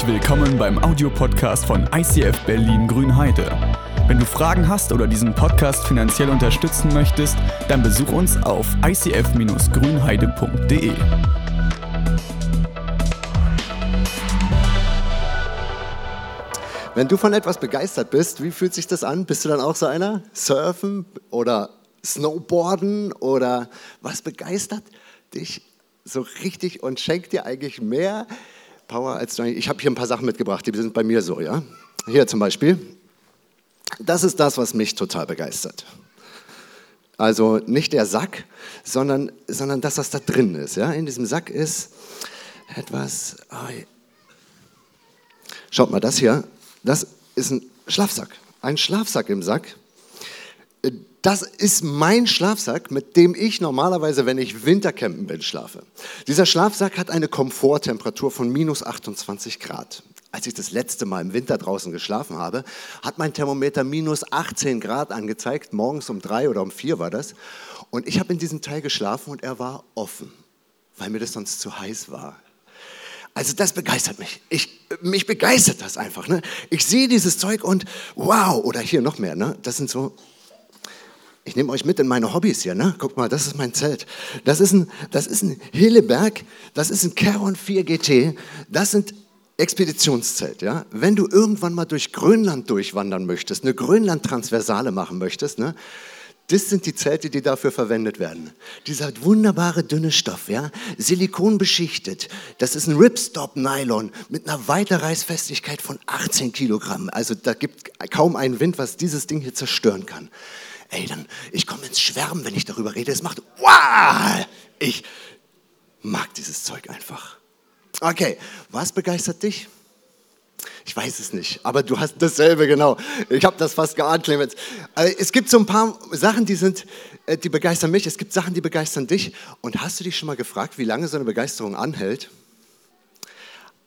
Herzlich willkommen beim Audiopodcast von ICF Berlin Grünheide. Wenn du Fragen hast oder diesen Podcast finanziell unterstützen möchtest, dann besuch uns auf icf-grünheide.de. Wenn du von etwas begeistert bist, wie fühlt sich das an? Bist du dann auch so einer? Surfen oder Snowboarden oder was begeistert dich so richtig und schenkt dir eigentlich mehr Power als du. Ich habe hier ein paar Sachen mitgebracht, die sind bei mir so, ja. Hier zum Beispiel. Das ist das, was mich total begeistert. Also nicht der Sack, sondern, sondern das, was da drin ist. Ja? In diesem Sack ist etwas. Oh, schaut mal, das hier, das ist ein Schlafsack. Ein Schlafsack im Sack. Das ist mein Schlafsack, mit dem ich normalerweise, wenn ich Wintercampen bin, schlafe. Dieser Schlafsack hat eine Komforttemperatur von minus 28 Grad. Als ich das letzte Mal im Winter draußen geschlafen habe, hat mein Thermometer minus 18 Grad angezeigt. Morgens um drei oder um vier war das. Und ich habe in diesem Teil geschlafen und er war offen, weil mir das sonst zu heiß war. Also das begeistert mich. Ich, mich begeistert das einfach. Ne? Ich sehe dieses Zeug und wow, oder hier noch mehr. Ne? Das sind so ich nehme euch mit in meine Hobbys hier, ne? Guck mal, das ist mein Zelt. Das ist ein, das ist ein Hilleberg, das ist ein Caron 4 GT, das sind Expeditionszelt, ja? Wenn du irgendwann mal durch Grönland durchwandern möchtest, eine Grönland-Transversale machen möchtest, ne? Das sind die Zelte, die dafür verwendet werden. Dieser wunderbare dünne Stoff, ja, Silikon beschichtet. Das ist ein Ripstop-Nylon mit einer Weiterreißfestigkeit von 18 Kilogramm. Also da gibt kaum einen Wind, was dieses Ding hier zerstören kann ey, dann, ich komme ins Schwärmen, wenn ich darüber rede. Es macht, wow, ich mag dieses Zeug einfach. Okay, was begeistert dich? Ich weiß es nicht, aber du hast dasselbe genau. Ich habe das fast geahnt, Clemens. Äh, es gibt so ein paar Sachen, die sind, äh, die begeistern mich. Es gibt Sachen, die begeistern dich. Und hast du dich schon mal gefragt, wie lange so eine Begeisterung anhält?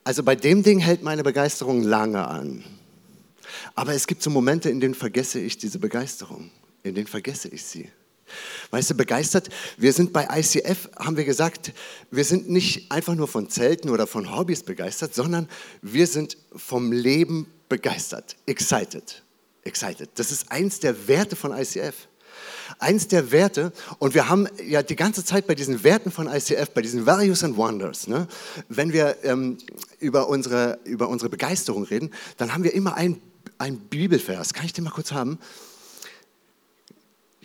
Also bei dem Ding hält meine Begeisterung lange an. Aber es gibt so Momente, in denen vergesse ich diese Begeisterung in denen vergesse ich sie. Weißt du, begeistert, wir sind bei ICF, haben wir gesagt, wir sind nicht einfach nur von Zelten oder von Hobbys begeistert, sondern wir sind vom Leben begeistert, excited. Excited. Das ist eins der Werte von ICF. Eins der Werte, und wir haben ja die ganze Zeit bei diesen Werten von ICF, bei diesen Values and Wonders, ne, wenn wir ähm, über, unsere, über unsere Begeisterung reden, dann haben wir immer einen Bibelvers. Kann ich den mal kurz haben?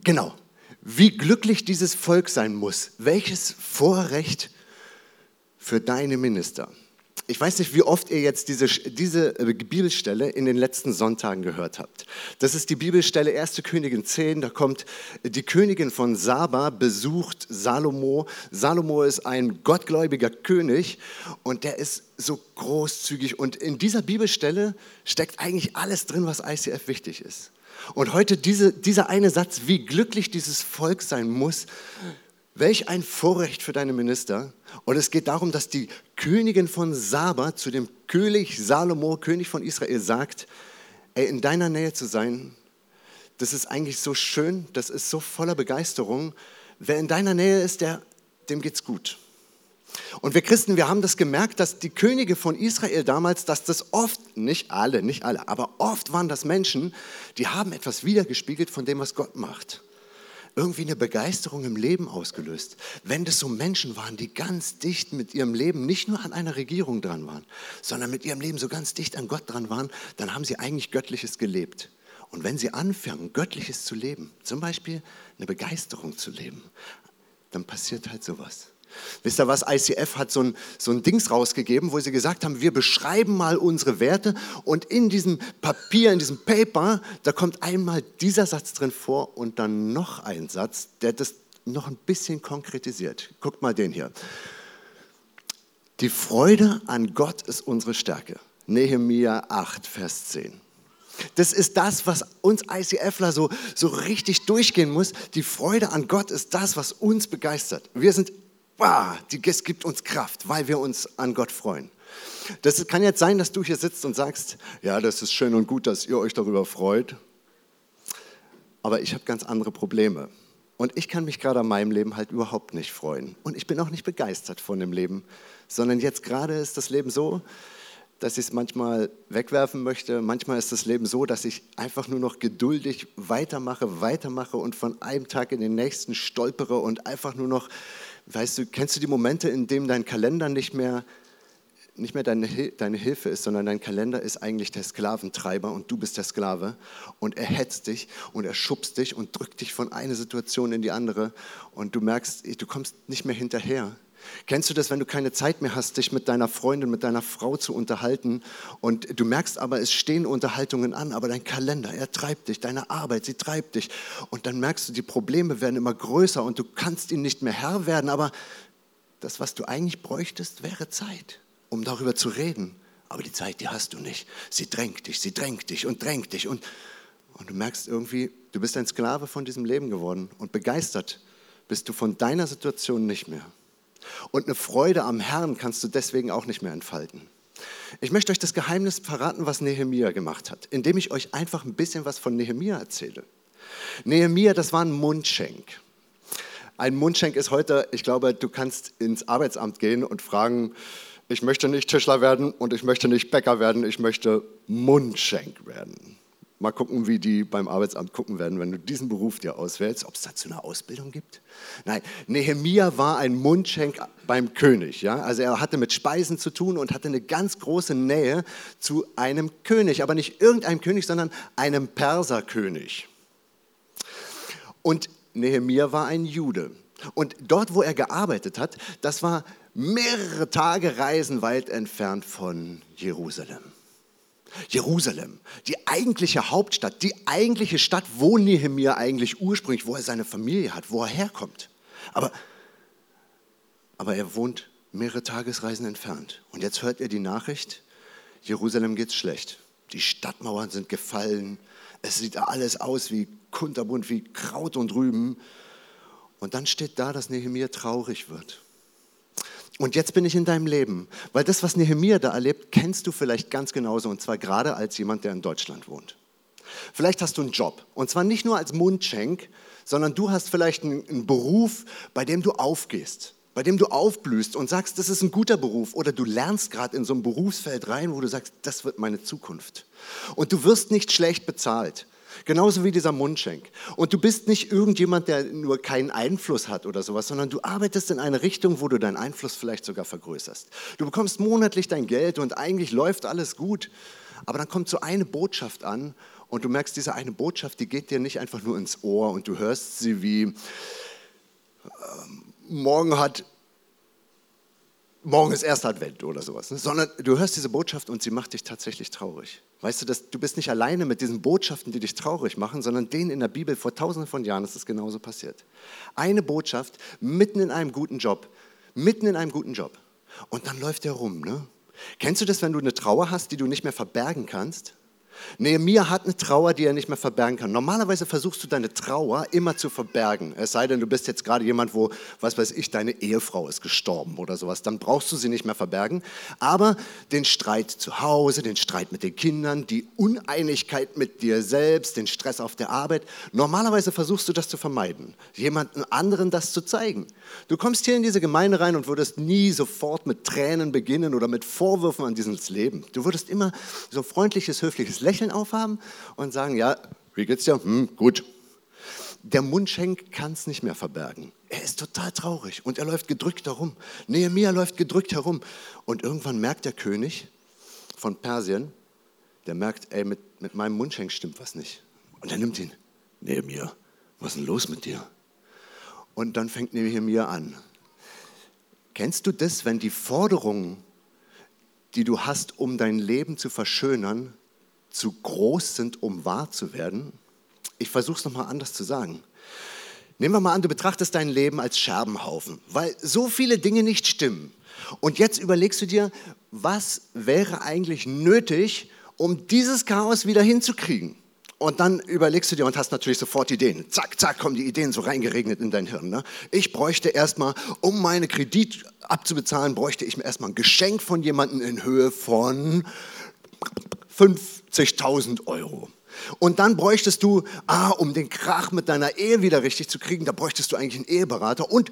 Genau. Wie glücklich dieses Volk sein muss. Welches Vorrecht für deine Minister. Ich weiß nicht, wie oft ihr jetzt diese, diese äh, Bibelstelle in den letzten Sonntagen gehört habt. Das ist die Bibelstelle 1. Königin 10. Da kommt die Königin von Saba, besucht Salomo. Salomo ist ein gottgläubiger König und der ist so großzügig. Und in dieser Bibelstelle steckt eigentlich alles drin, was ICF wichtig ist. Und heute diese, dieser eine Satz, wie glücklich dieses Volk sein muss, welch ein Vorrecht für deine Minister. Und es geht darum, dass die Königin von Saba zu dem König Salomo, König von Israel, sagt, ey, in deiner Nähe zu sein, das ist eigentlich so schön, das ist so voller Begeisterung. Wer in deiner Nähe ist, der, dem geht's gut. Und wir Christen, wir haben das gemerkt, dass die Könige von Israel damals, dass das oft, nicht alle, nicht alle, aber oft waren das Menschen, die haben etwas wiedergespiegelt von dem, was Gott macht. Irgendwie eine Begeisterung im Leben ausgelöst. Wenn das so Menschen waren, die ganz dicht mit ihrem Leben nicht nur an einer Regierung dran waren, sondern mit ihrem Leben so ganz dicht an Gott dran waren, dann haben sie eigentlich Göttliches gelebt. Und wenn sie anfangen, Göttliches zu leben, zum Beispiel eine Begeisterung zu leben, dann passiert halt sowas. Wisst ihr was? ICF hat so ein, so ein Dings rausgegeben, wo sie gesagt haben, wir beschreiben mal unsere Werte und in diesem Papier, in diesem Paper, da kommt einmal dieser Satz drin vor und dann noch ein Satz, der das noch ein bisschen konkretisiert. Guckt mal den hier. Die Freude an Gott ist unsere Stärke. Nehemiah 8, Vers 10. Das ist das, was uns ICFler so, so richtig durchgehen muss. Die Freude an Gott ist das, was uns begeistert. Wir sind bah, die, es gibt uns Kraft, weil wir uns an Gott freuen. Das kann jetzt sein, dass du hier sitzt und sagst, ja, das ist schön und gut, dass ihr euch darüber freut, aber ich habe ganz andere Probleme. Und ich kann mich gerade an meinem Leben halt überhaupt nicht freuen. Und ich bin auch nicht begeistert von dem Leben, sondern jetzt gerade ist das Leben so, dass ich es manchmal wegwerfen möchte. Manchmal ist das Leben so, dass ich einfach nur noch geduldig weitermache, weitermache und von einem Tag in den nächsten stolpere und einfach nur noch, weißt du, kennst du die Momente, in denen dein Kalender nicht mehr, nicht mehr deine, deine Hilfe ist, sondern dein Kalender ist eigentlich der Sklaventreiber und du bist der Sklave und er hetzt dich und er schubst dich und drückt dich von einer Situation in die andere und du merkst, du kommst nicht mehr hinterher. Kennst du das, wenn du keine Zeit mehr hast, dich mit deiner Freundin, mit deiner Frau zu unterhalten und du merkst aber, es stehen Unterhaltungen an, aber dein Kalender, er treibt dich, deine Arbeit, sie treibt dich und dann merkst du, die Probleme werden immer größer und du kannst ihnen nicht mehr Herr werden, aber das, was du eigentlich bräuchtest, wäre Zeit, um darüber zu reden. Aber die Zeit, die hast du nicht. Sie drängt dich, sie drängt dich und drängt dich und, und du merkst irgendwie, du bist ein Sklave von diesem Leben geworden und begeistert bist du von deiner Situation nicht mehr. Und eine Freude am Herrn kannst du deswegen auch nicht mehr entfalten. Ich möchte euch das Geheimnis verraten, was Nehemia gemacht hat, indem ich euch einfach ein bisschen was von Nehemia erzähle. Nehemia, das war ein Mundschenk. Ein Mundschenk ist heute, ich glaube, du kannst ins Arbeitsamt gehen und fragen, ich möchte nicht Tischler werden und ich möchte nicht Bäcker werden, ich möchte Mundschenk werden. Mal gucken, wie die beim Arbeitsamt gucken werden, wenn du diesen Beruf dir auswählst, ob es dazu eine Ausbildung gibt. Nein, Nehemia war ein Mundschenk beim König. Ja? Also er hatte mit Speisen zu tun und hatte eine ganz große Nähe zu einem König, aber nicht irgendeinem König, sondern einem Perserkönig. Und Nehemia war ein Jude. Und dort, wo er gearbeitet hat, das war mehrere Tage Reisen weit entfernt von Jerusalem. Jerusalem, die eigentliche Hauptstadt, die eigentliche Stadt, wo Nehemiah eigentlich ursprünglich, wo er seine Familie hat, wo er herkommt. Aber, aber er wohnt mehrere Tagesreisen entfernt. Und jetzt hört er die Nachricht, Jerusalem geht's schlecht. Die Stadtmauern sind gefallen. Es sieht alles aus wie kunterbunt, wie Kraut und Rüben. Und dann steht da, dass Nehemiah traurig wird. Und jetzt bin ich in deinem Leben, weil das, was Nehemiah da erlebt, kennst du vielleicht ganz genauso und zwar gerade als jemand, der in Deutschland wohnt. Vielleicht hast du einen Job und zwar nicht nur als Mundschenk, sondern du hast vielleicht einen, einen Beruf, bei dem du aufgehst, bei dem du aufblühst und sagst, das ist ein guter Beruf oder du lernst gerade in so ein Berufsfeld rein, wo du sagst, das wird meine Zukunft. Und du wirst nicht schlecht bezahlt. Genauso wie dieser Mundschenk. Und du bist nicht irgendjemand, der nur keinen Einfluss hat oder sowas, sondern du arbeitest in eine Richtung, wo du deinen Einfluss vielleicht sogar vergrößerst. Du bekommst monatlich dein Geld und eigentlich läuft alles gut. Aber dann kommt so eine Botschaft an und du merkst, diese eine Botschaft, die geht dir nicht einfach nur ins Ohr und du hörst sie wie, äh, morgen hat morgen ist erster Advent oder sowas, ne? sondern du hörst diese Botschaft und sie macht dich tatsächlich traurig. Weißt du, dass du bist nicht alleine mit diesen Botschaften, die dich traurig machen, sondern denen in der Bibel vor tausenden von Jahren ist es genauso passiert. Eine Botschaft mitten in einem guten Job, mitten in einem guten Job. Und dann läuft der rum. Ne? Kennst du das, wenn du eine Trauer hast, die du nicht mehr verbergen kannst? Nehemiah hat eine Trauer, die er nicht mehr verbergen kann. Normalerweise versuchst du deine Trauer immer zu verbergen. Es sei denn, du bist jetzt gerade jemand, wo, was weiß ich, deine Ehefrau ist gestorben oder sowas. Dann brauchst du sie nicht mehr verbergen. Aber den Streit zu Hause, den Streit mit den Kindern, die Uneinigkeit mit dir selbst, den Stress auf der Arbeit, normalerweise versuchst du das zu vermeiden. Jemandem anderen das zu zeigen. Du kommst hier in diese Gemeinde rein und würdest nie sofort mit Tränen beginnen oder mit Vorwürfen an dieses Leben. Du würdest immer so freundliches, höfliches Lächeln aufhaben und sagen, ja, wie geht's dir? Hm, gut. Der Mundschenk kann es nicht mehr verbergen. Er ist total traurig und er läuft gedrückt herum. Nehemiah läuft gedrückt herum. Und irgendwann merkt der König von Persien, der merkt, ey, mit, mit meinem Mundschenk stimmt was nicht. Und er nimmt ihn. Nehemiah, was ist denn los mit dir? Und dann fängt Nehemiah an. Kennst du das, wenn die Forderungen, die du hast, um dein Leben zu verschönern, zu groß sind, um wahr zu werden? Ich versuche es nochmal anders zu sagen. Nehmen wir mal an, du betrachtest dein Leben als Scherbenhaufen, weil so viele Dinge nicht stimmen. Und jetzt überlegst du dir, was wäre eigentlich nötig, um dieses Chaos wieder hinzukriegen? Und dann überlegst du dir und hast natürlich sofort Ideen. Zack, zack, kommen die Ideen so reingeregnet in dein Hirn. Ne? Ich bräuchte erstmal, um meine Kredit abzubezahlen, bräuchte ich mir erstmal ein Geschenk von jemandem in Höhe von 50.000 Euro. Und dann bräuchtest du, ah, um den Krach mit deiner Ehe wieder richtig zu kriegen, da bräuchtest du eigentlich einen Eheberater. Und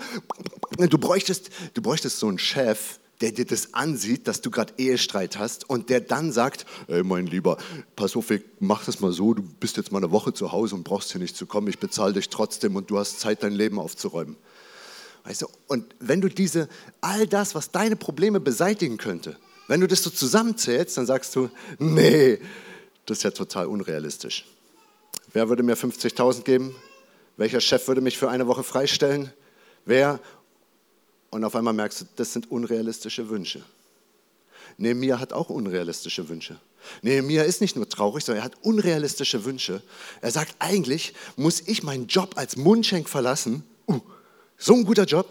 du bräuchtest, du bräuchtest so einen Chef, der dir das ansieht, dass du gerade Ehestreit hast und der dann sagt, ey mein Lieber, pass auf, mach das mal so, du bist jetzt mal eine Woche zu Hause und brauchst hier nicht zu kommen, ich bezahle dich trotzdem und du hast Zeit, dein Leben aufzuräumen. Weißt du, und wenn du diese, all das, was deine Probleme beseitigen könnte, wenn du das so zusammenzählst, dann sagst du, nee, das ist ja total unrealistisch. Wer würde mir 50.000 geben? Welcher Chef würde mich für eine Woche freistellen? Wer? Und auf einmal merkst du, das sind unrealistische Wünsche. Nehemiah hat auch unrealistische Wünsche. Nehemiah ist nicht nur traurig, sondern er hat unrealistische Wünsche. Er sagt, eigentlich muss ich meinen Job als Mundschenk verlassen. Uh, so ein guter Job,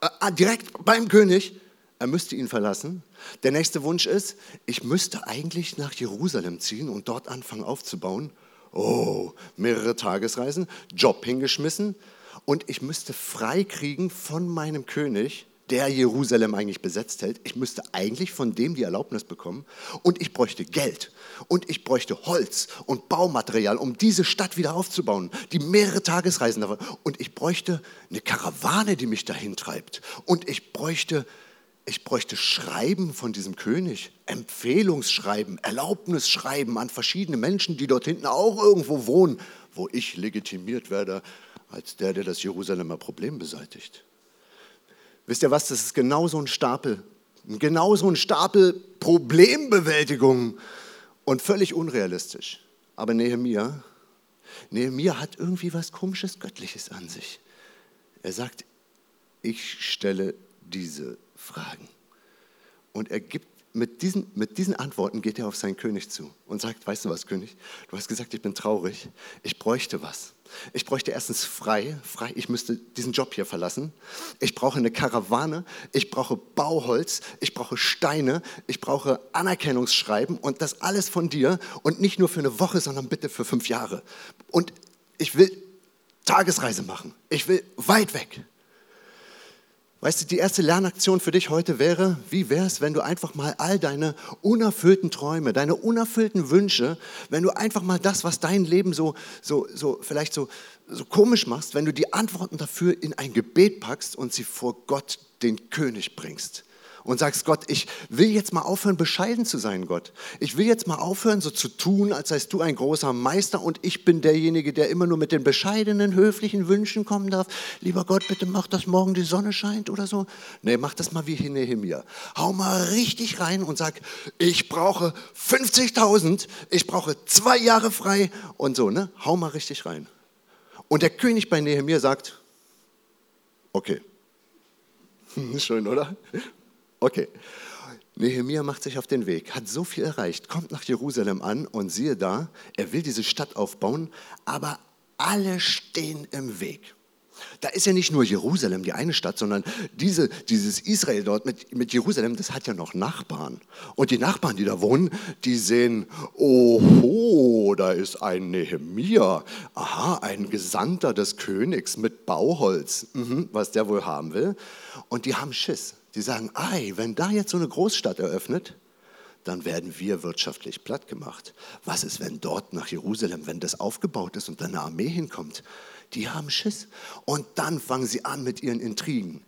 äh, direkt beim König. Er müsste ihn verlassen. Der nächste Wunsch ist, ich müsste eigentlich nach Jerusalem ziehen und dort anfangen aufzubauen. Oh, mehrere Tagesreisen, Job hingeschmissen und ich müsste frei kriegen von meinem König, der Jerusalem eigentlich besetzt hält. Ich müsste eigentlich von dem die Erlaubnis bekommen und ich bräuchte Geld und ich bräuchte Holz und Baumaterial, um diese Stadt wieder aufzubauen, die mehrere Tagesreisen davon und ich bräuchte eine Karawane, die mich dahin treibt und ich bräuchte ich bräuchte Schreiben von diesem König, Empfehlungsschreiben, Erlaubnisschreiben an verschiedene Menschen, die dort hinten auch irgendwo wohnen, wo ich legitimiert werde als der, der das Jerusalemer Problem beseitigt. Wisst ihr was, das ist genau so ein Stapel, genau so ein Stapel Problembewältigung und völlig unrealistisch. Aber Nehemiah, Nehemiah hat irgendwie was komisches Göttliches an sich. Er sagt, ich stelle diese Fragen. Und er gibt mit diesen, mit diesen Antworten geht er auf seinen König zu und sagt, weißt du was, König, du hast gesagt, ich bin traurig, ich bräuchte was. Ich bräuchte erstens frei, frei, ich müsste diesen Job hier verlassen. Ich brauche eine Karawane, ich brauche Bauholz, ich brauche Steine, ich brauche Anerkennungsschreiben und das alles von dir und nicht nur für eine Woche, sondern bitte für fünf Jahre. Und ich will Tagesreise machen, ich will weit weg. Weißt du, die erste Lernaktion für dich heute wäre, wie wäre es, wenn du einfach mal all deine unerfüllten Träume, deine unerfüllten Wünsche, wenn du einfach mal das, was dein Leben so, so, so vielleicht so, so komisch machst, wenn du die Antworten dafür in ein Gebet packst und sie vor Gott, den König, bringst und sagst, Gott, ich will jetzt mal aufhören, bescheiden zu sein, Gott. Ich will jetzt mal aufhören, so zu tun, als seist du ein großer Meister und ich bin derjenige, der immer nur mit den bescheidenen, höflichen Wünschen kommen darf. Lieber Gott, bitte mach, dass morgen die Sonne scheint oder so. Nee, mach das mal wie Nehemiah. Hau mal richtig rein und sag, ich brauche 50.000, ich brauche zwei Jahre frei und so, ne? Hau mal richtig rein. Und der König bei Nehemiah sagt, okay. Schön, oder? Okay. Nehemiah macht sich auf den Weg, hat so viel erreicht, kommt nach Jerusalem an und siehe da, er will diese Stadt aufbauen, aber alle stehen im Weg. Da ist ja nicht nur Jerusalem die eine Stadt, sondern diese, dieses Israel dort mit, mit Jerusalem, das hat ja noch Nachbarn. Und die Nachbarn, die da wohnen, die sehen, oho, da ist ein Nehemia, aha, ein Gesandter des Königs mit Bauholz, mhm, was der wohl haben will. Und die haben Schiss. Die sagen, ei, wenn da jetzt so eine Großstadt eröffnet, dann werden wir wirtschaftlich platt gemacht. Was ist, wenn dort nach Jerusalem, wenn das aufgebaut ist und dann eine Armee hinkommt? Die haben Schiss. Und dann fangen sie an mit ihren Intrigen.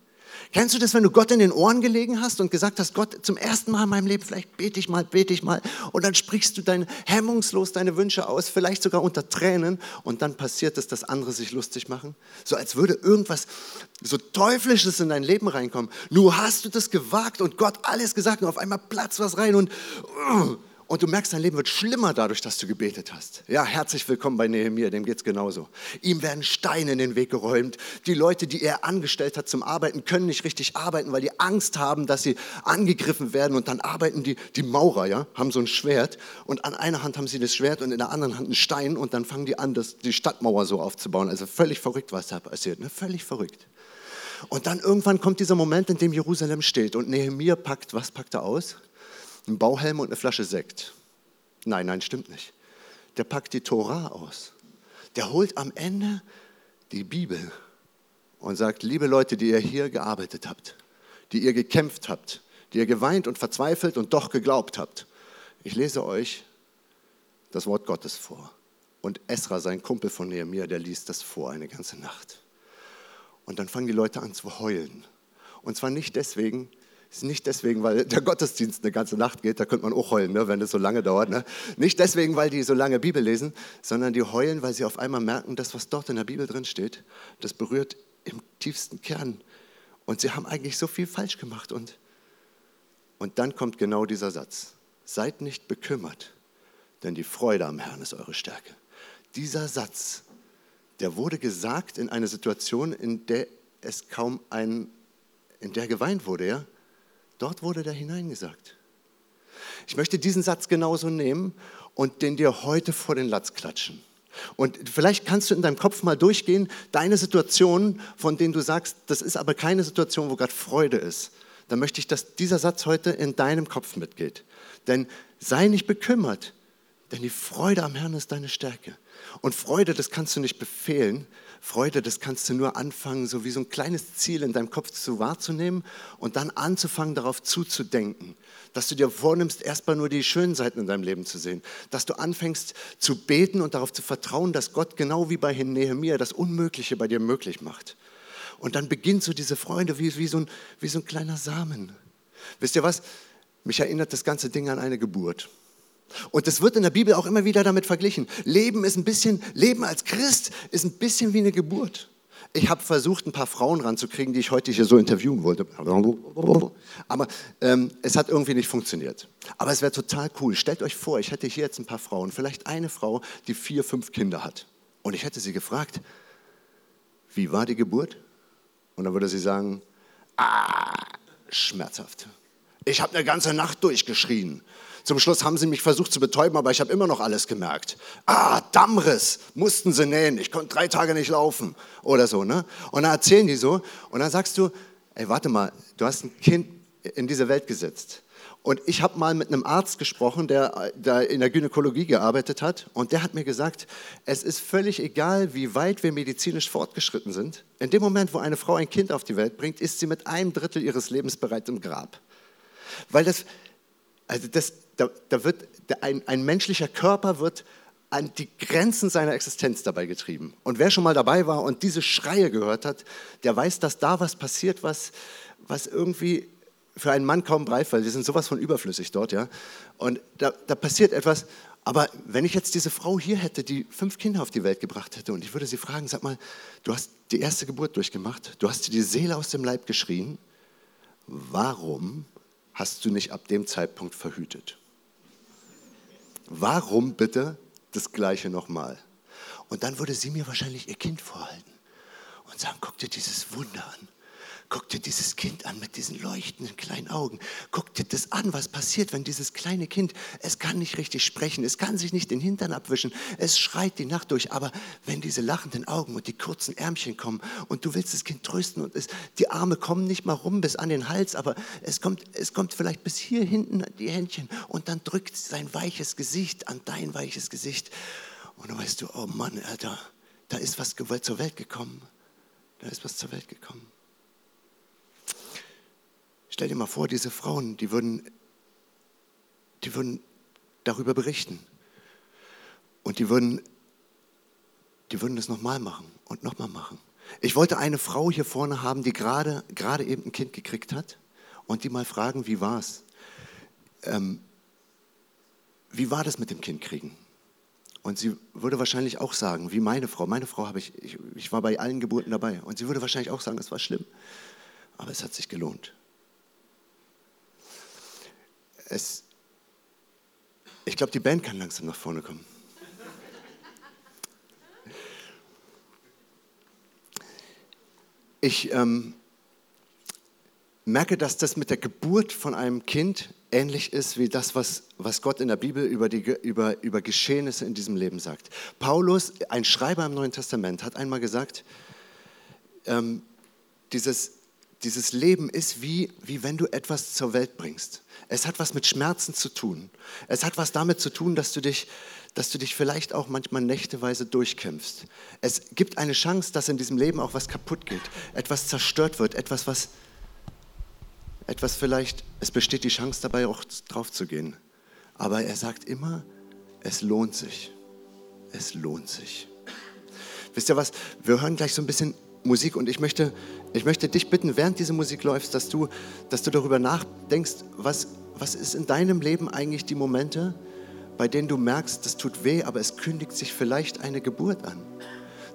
Kennst du das, wenn du Gott in den Ohren gelegen hast und gesagt hast, Gott, zum ersten Mal in meinem Leben, vielleicht bete ich mal, bete ich mal, und dann sprichst du deine, hemmungslos deine Wünsche aus, vielleicht sogar unter Tränen, und dann passiert es, dass andere sich lustig machen? So als würde irgendwas so Teuflisches in dein Leben reinkommen. Nur hast du das gewagt und Gott alles gesagt, und auf einmal platzt was rein und. Uh, und du merkst, dein Leben wird schlimmer dadurch, dass du gebetet hast. Ja, herzlich willkommen bei Nehemiah, dem geht es genauso. Ihm werden Steine in den Weg geräumt. Die Leute, die er angestellt hat zum Arbeiten, können nicht richtig arbeiten, weil die Angst haben, dass sie angegriffen werden. Und dann arbeiten die, die Maurer, ja, haben so ein Schwert. Und an einer Hand haben sie das Schwert und in der anderen Hand einen Stein. Und dann fangen die an, das, die Stadtmauer so aufzubauen. Also völlig verrückt, was da passiert. Ne? Völlig verrückt. Und dann irgendwann kommt dieser Moment, in dem Jerusalem steht. Und Nehemiah packt, was packt er aus? Einen Bauhelm und eine Flasche Sekt. Nein, nein, stimmt nicht. Der packt die Tora aus. Der holt am Ende die Bibel und sagt, liebe Leute, die ihr hier gearbeitet habt, die ihr gekämpft habt, die ihr geweint und verzweifelt und doch geglaubt habt, ich lese euch das Wort Gottes vor. Und Esra, sein Kumpel von Nehemiah, der liest das vor eine ganze Nacht. Und dann fangen die Leute an zu heulen. Und zwar nicht deswegen, Ist nicht deswegen, weil der Gottesdienst eine ganze Nacht geht, da könnte man auch heulen, ne, wenn es so lange dauert. Ne? Nicht deswegen, weil die so lange Bibel lesen, sondern die heulen, weil sie auf einmal merken, dass was dort in der Bibel drin steht, das berührt im tiefsten Kern. Und sie haben eigentlich so viel falsch gemacht. Und, und dann kommt genau dieser Satz. Seid nicht bekümmert, denn die Freude am Herrn ist eure Stärke. Dieser Satz, der wurde gesagt in einer Situation, in der es kaum ein, in der geweint wurde, ja? Dort wurde der hineingesagt. Ich möchte diesen Satz genauso nehmen und den dir heute vor den Latz klatschen. Und vielleicht kannst du in deinem Kopf mal durchgehen, deine Situation, von denen du sagst, das ist aber keine Situation, wo gerade Freude ist. Dann möchte ich, dass dieser Satz heute in deinem Kopf mitgeht. Denn sei nicht bekümmert, denn die Freude am Herrn ist deine Stärke. Und Freude, das kannst du nicht befehlen, Freude, das kannst du nur anfangen, so wie so ein kleines Ziel in deinem Kopf zu wahrzunehmen und dann anzufangen, darauf zuzudenken. Dass du dir vornimmst, erstmal nur die schönen Seiten in deinem Leben zu sehen. Dass du anfängst zu beten und darauf zu vertrauen, dass Gott genau wie bei Nehemiah das Unmögliche bei dir möglich macht. Und dann beginnt so diese Freude wie, wie, so ein, wie so ein kleiner Samen. Wisst ihr was? Mich erinnert das ganze Ding an eine Geburt. Und das wird in der Bibel auch immer wieder damit verglichen. Leben ist ein bisschen, Leben als Christ ist ein bisschen wie eine Geburt. Ich habe versucht, ein paar Frauen ranzukriegen, die ich heute hier so interviewen wollte. Aber ähm, es hat irgendwie nicht funktioniert. Aber es wäre total cool. Stellt euch vor, ich hätte hier jetzt ein paar Frauen, vielleicht eine Frau, die vier, fünf Kinder hat. Und ich hätte sie gefragt, wie war die Geburt? Und dann würde sie sagen, ah, schmerzhaft. Ich habe eine ganze Nacht durchgeschrien. Zum Schluss haben sie mich versucht zu betäuben, aber ich habe immer noch alles gemerkt. Ah, Dammriss, mussten sie nähen, ich konnte drei Tage nicht laufen oder so. Ne? Und dann erzählen die so und dann sagst du, ey, warte mal, du hast ein Kind in diese Welt gesetzt. Und ich habe mal mit einem Arzt gesprochen, der, der in der Gynäkologie gearbeitet hat. Und der hat mir gesagt, es ist völlig egal, wie weit wir medizinisch fortgeschritten sind. In dem Moment, wo eine Frau ein Kind auf die Welt bringt, ist sie mit einem Drittel ihres Lebens bereit im Grab. Weil das, also das, da, da wird ein, ein menschlicher Körper wird an die Grenzen seiner Existenz dabei getrieben. Und wer schon mal dabei war und diese Schreie gehört hat, der weiß, dass da was passiert, was, was irgendwie für einen Mann kaum breit fällt. Wir sind sowas von überflüssig dort, ja. Und da, da passiert etwas. Aber wenn ich jetzt diese Frau hier hätte, die fünf Kinder auf die Welt gebracht hätte, und ich würde sie fragen, sag mal, du hast die erste Geburt durchgemacht, du hast dir die Seele aus dem Leib geschrien, warum hast du nicht ab dem Zeitpunkt verhütet? Warum bitte das Gleiche nochmal? Und dann würde sie mir wahrscheinlich ihr Kind vorhalten und sagen, guck dir dieses Wunder an. Guck dir dieses Kind an mit diesen leuchtenden kleinen Augen. Guck dir das an, was passiert, wenn dieses kleine Kind, es kann nicht richtig sprechen, es kann sich nicht den Hintern abwischen, es schreit die Nacht durch, aber wenn diese lachenden Augen und die kurzen Ärmchen kommen und du willst das Kind trösten und es, die Arme kommen nicht mal rum bis an den Hals, aber es kommt, es kommt vielleicht bis hier hinten die Händchen und dann drückt sein weiches Gesicht an dein weiches Gesicht und dann weißt du, oh Mann, Alter, da ist was zur Welt gekommen. Da ist was zur Welt gekommen. Stell dir mal vor, diese Frauen, die würden, die würden darüber berichten. Und die würden, die würden das nochmal machen und nochmal machen. Ich wollte eine Frau hier vorne haben, die gerade, gerade eben ein Kind gekriegt hat und die mal fragen, wie war es? Ähm, wie war das mit dem Kind kriegen? Und sie würde wahrscheinlich auch sagen, wie meine Frau. Meine Frau habe ich, ich, ich war bei allen Geburten dabei. Und sie würde wahrscheinlich auch sagen, es war schlimm. Aber es hat sich gelohnt. Es, ich glaube, die Band kann langsam nach vorne kommen. Ich ähm, merke, dass das mit der Geburt von einem Kind ähnlich ist wie das, was, was Gott in der Bibel über, die, über, über Geschehnisse in diesem Leben sagt. Paulus, ein Schreiber im Neuen Testament, hat einmal gesagt, ähm, dieses, dieses Leben ist wie, wie wenn du etwas zur Welt bringst. Es hat was mit Schmerzen zu tun. Es hat was damit zu tun, dass du dich, dass du dich vielleicht auch manchmal nächteweise durchkämpfst. Es gibt eine Chance, dass in diesem Leben auch was kaputt geht, etwas zerstört wird, etwas, was, etwas vielleicht, es besteht die Chance dabei auch drauf zu gehen. Aber er sagt immer, es lohnt sich. Es lohnt sich. Wisst ihr was? Wir hören gleich so ein bisschen Musik und ich möchte, ich möchte dich bitten, während diese Musik läuft, dass du, dass du darüber nachdenkst, was, was ist in deinem Leben eigentlich die Momente, bei denen du merkst, das tut weh, aber es kündigt sich vielleicht eine Geburt an.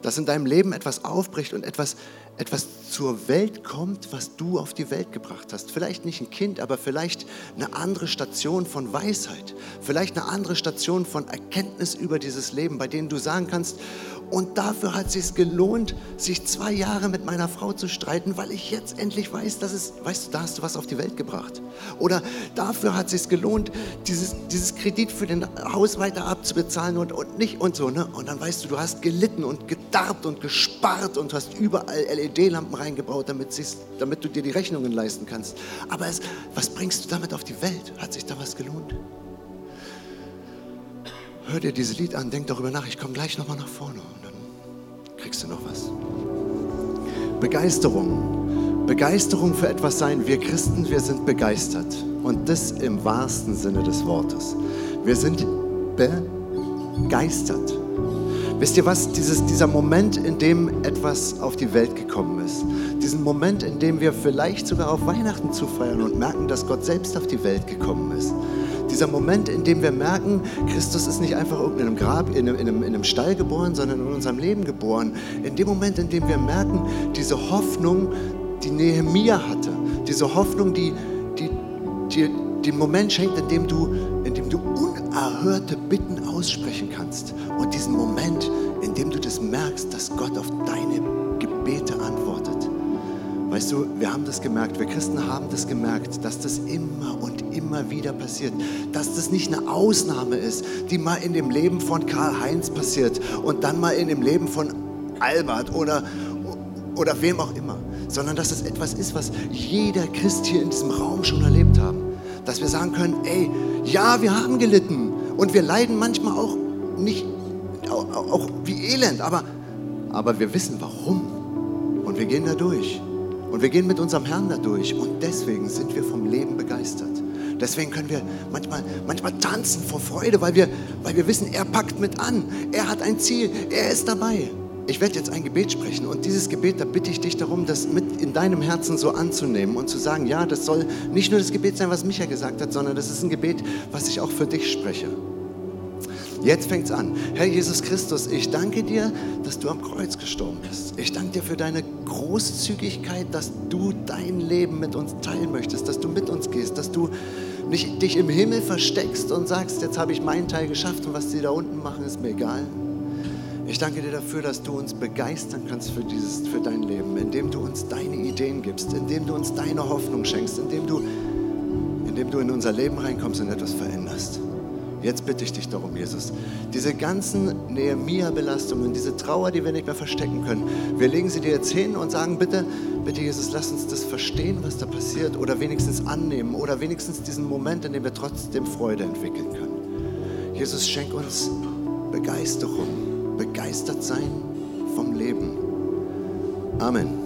Dass in deinem Leben etwas aufbricht und etwas, etwas zur Welt kommt, was du auf die Welt gebracht hast. Vielleicht nicht ein Kind, aber vielleicht eine andere Station von Weisheit. Vielleicht eine andere Station von Erkenntnis über dieses Leben, bei denen du sagen kannst, und dafür hat es gelohnt, sich zwei Jahre mit meiner Frau zu streiten, weil ich jetzt endlich weiß, dass es, weißt du, da hast du was auf die Welt gebracht. Oder dafür hat es sich gelohnt, dieses, dieses Kredit für den Haus weiter abzubezahlen und, und nicht und so. Ne? Und dann weißt du, du hast gelitten und gedarbt und gespart und hast überall LED-Lampen reingebaut, damit, damit du dir die Rechnungen leisten kannst. Aber es, was bringst du damit auf die Welt? Hat sich da was gelohnt? hör dir dieses Lied an, denk darüber nach, ich komme gleich nochmal nach vorne kriegst du noch was. Begeisterung. Begeisterung für etwas sein. Wir Christen, wir sind begeistert. Und das im wahrsten Sinne des Wortes. Wir sind begeistert. Wisst ihr was? Dieses, dieser Moment, in dem etwas auf die Welt gekommen ist. Diesen Moment, in dem wir vielleicht sogar auf Weihnachten zufeiern und merken, dass Gott selbst auf die Welt gekommen ist dieser Moment, in dem wir merken, Christus ist nicht einfach in einem Grab, in einem, in, einem, in einem Stall geboren, sondern in unserem Leben geboren. In dem Moment, in dem wir merken, diese Hoffnung, die Nehemia hatte, diese Hoffnung, die, die, die den Moment schenkt, in dem du, in dem du unerhörte Bitten aussprechen kannst. Und diesen Moment, in dem du das merkst, dass Gott auf deine Gebete antwortet. Weißt du, wir haben das gemerkt, wir Christen haben das gemerkt, dass das immer und immer wieder passiert. Dass das nicht eine Ausnahme ist, die mal in dem Leben von Karl-Heinz passiert und dann mal in dem Leben von Albert oder, oder wem auch immer, sondern dass es etwas ist, was jeder Christ hier in diesem Raum schon erlebt hat. Dass wir sagen können, ey, ja, wir haben gelitten und wir leiden manchmal auch nicht, auch, auch wie elend, aber, aber wir wissen warum und wir gehen da durch. Und wir gehen mit unserem Herrn da durch und deswegen sind wir vom Leben begeistert. Deswegen können wir manchmal, manchmal tanzen vor Freude, weil wir, weil wir wissen, er packt mit an. Er hat ein Ziel. Er ist dabei. Ich werde jetzt ein Gebet sprechen und dieses Gebet, da bitte ich dich darum, das mit in deinem Herzen so anzunehmen und zu sagen, ja, das soll nicht nur das Gebet sein, was Micha gesagt hat, sondern das ist ein Gebet, was ich auch für dich spreche. Jetzt fängt es an. Herr Jesus Christus, ich danke dir, dass du am Kreuz gestorben bist. Ich danke dir für deine Großzügigkeit, dass du dein Leben mit uns teilen möchtest, dass du mit uns gehst, dass du nicht dich im Himmel versteckst und sagst, jetzt habe ich meinen Teil geschafft und was sie da unten machen, ist mir egal. Ich danke dir dafür, dass du uns begeistern kannst für, dieses, für dein Leben, indem du uns deine Ideen gibst, indem du uns deine Hoffnung schenkst, indem du, indem du in unser Leben reinkommst und etwas veränderst. Jetzt bitte ich dich darum, Jesus, diese ganzen Nehemia-Belastungen, diese Trauer, die wir nicht mehr verstecken können, wir legen sie dir jetzt hin und sagen, bitte, bitte Jesus, lass uns das verstehen, was da passiert oder wenigstens annehmen oder wenigstens diesen Moment, in dem wir trotzdem Freude entwickeln können. Jesus, schenk uns Begeisterung, begeistert sein vom Leben. Amen.